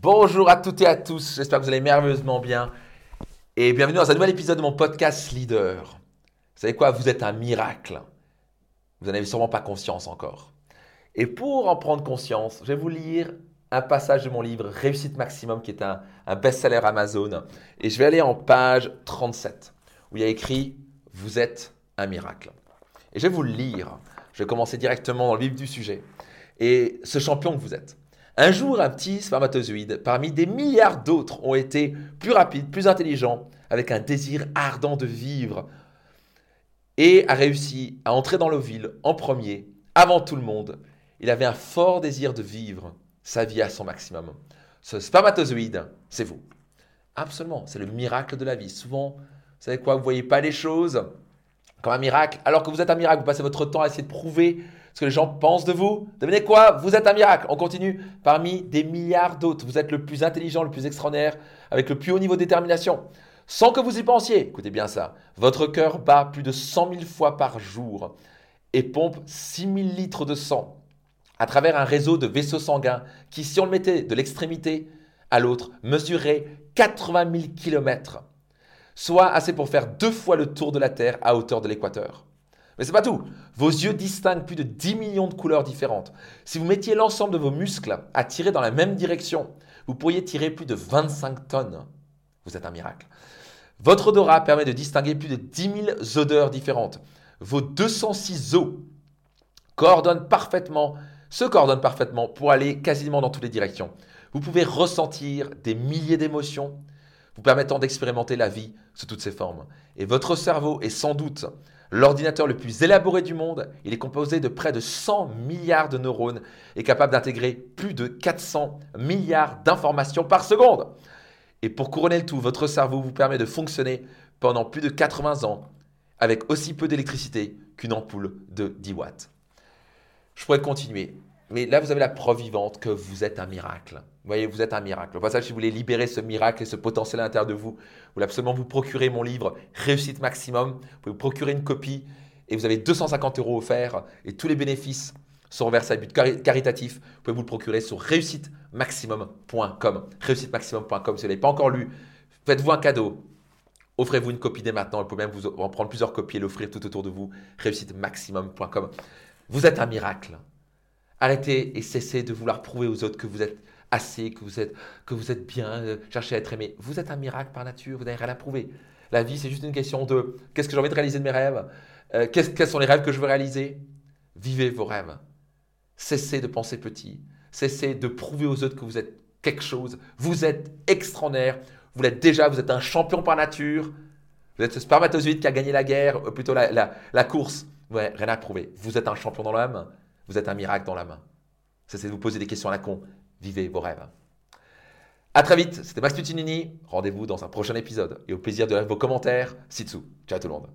Bonjour à toutes et à tous, j'espère que vous allez merveilleusement bien. Et bienvenue dans un nouvel épisode de mon podcast Leader. Vous savez quoi Vous êtes un miracle. Vous n'en avez sûrement pas conscience encore. Et pour en prendre conscience, je vais vous lire un passage de mon livre Réussite Maximum, qui est un, best-seller Amazon. Et je vais aller en page 37, où il y a écrit Vous êtes un miracle. Et je vais vous le lire. Je vais commencer directement dans le vif du sujet. Et ce champion que vous êtes. Un jour, un petit spermatozoïde, parmi des milliards d'autres, ont été plus rapides, plus intelligents, avec un désir ardent de vivre, et a réussi à entrer dans l'ovule en premier, avant tout le monde. Il avait un fort désir de vivre sa vie à son maximum. Ce spermatozoïde, c'est vous. Absolument, c'est le miracle de la vie. Souvent, vous savez quoi, vous ne voyez pas les choses comme un miracle, alors que vous êtes un miracle, vous passez votre temps à essayer de prouver ce que les gens pensent de vous. Devinez quoi? Vous êtes un miracle. On continue parmi des milliards d'autres. Vous êtes le plus intelligent, le plus extraordinaire, avec le plus haut niveau de détermination. Sans que vous y pensiez, écoutez bien ça, votre cœur bat plus de 100 000 fois par jour et pompe 6 000 litres de sang à travers un réseau de vaisseaux sanguins qui, si on le mettait de l'extrémité à l'autre, mesurait 80 000 km, soit assez pour faire deux fois le tour de la Terre à hauteur de l'équateur. Mais c'est pas tout. Vos yeux distinguent plus de 10 millions de couleurs différentes. Si vous mettiez l'ensemble de vos muscles à tirer dans la même direction, vous pourriez tirer plus de 25 tonnes. Vous êtes un miracle. Votre odorat permet de distinguer plus de 10 000 odeurs différentes. Vos 206 os coordonnent parfaitement, se coordonnent parfaitement pour aller quasiment dans toutes les directions. Vous pouvez ressentir des milliers d'émotions, vous permettant d'expérimenter la vie sous toutes ses formes. Et votre cerveau est sans doute L'ordinateur le plus élaboré du monde, il est composé de près de 100 milliards de neurones et capable d'intégrer plus de 400 milliards d'informations par seconde. Et pour couronner le tout, votre cerveau vous permet de fonctionner pendant plus de 80 ans avec aussi peu d'électricité qu'une ampoule de 10 watts. Je pourrais continuer, mais là vous avez la preuve vivante que vous êtes un miracle. Vous voyez, vous êtes un miracle. Au passage, si vous voulez libérer ce miracle et ce potentiel à l'intérieur de vous, vous voulez absolument vous procurer mon livre Réussite Maximum. Vous pouvez vous procurer une copie et vous avez 250 euros offerts et tous les bénéfices sont reversés à but caritatif. Vous pouvez vous le procurer sur réussitemaximum.com. Réussitemaximum.com. Si vous ne l'avez pas encore lu, faites-vous un cadeau. Offrez-vous une copie dès maintenant. Vous pouvez même vous en prendre plusieurs copies et l'offrir tout autour de vous. Réussitemaximum.com. Vous êtes un miracle. Arrêtez et cessez de vouloir prouver aux autres que vous êtes assez, que vous êtes, que vous êtes bien, euh, cherchez à être aimé. Vous êtes un miracle par nature, vous n'avez rien à prouver. La vie, c'est juste une question de qu'est-ce que j'ai envie de réaliser de mes rêves? Euh, Quels sont les rêves que je veux réaliser? Vivez vos rêves. Cessez de penser petit. Cessez de prouver aux autres que vous êtes quelque chose. Vous êtes extraordinaire. Vous l'êtes déjà, vous êtes un champion par nature. Vous êtes ce spermatozoïde qui a gagné la guerre, ou plutôt la, la, la course. Ouais, rien à prouver. Vous êtes un champion dans l'âme. Vous êtes un miracle dans la main. Cessez de vous poser des questions à la con vivez vos rêves. A très vite, c'était Max Tutinini. Rendez-vous dans un prochain épisode et au plaisir de vos commentaires. Sitsu. Ciao tout le monde.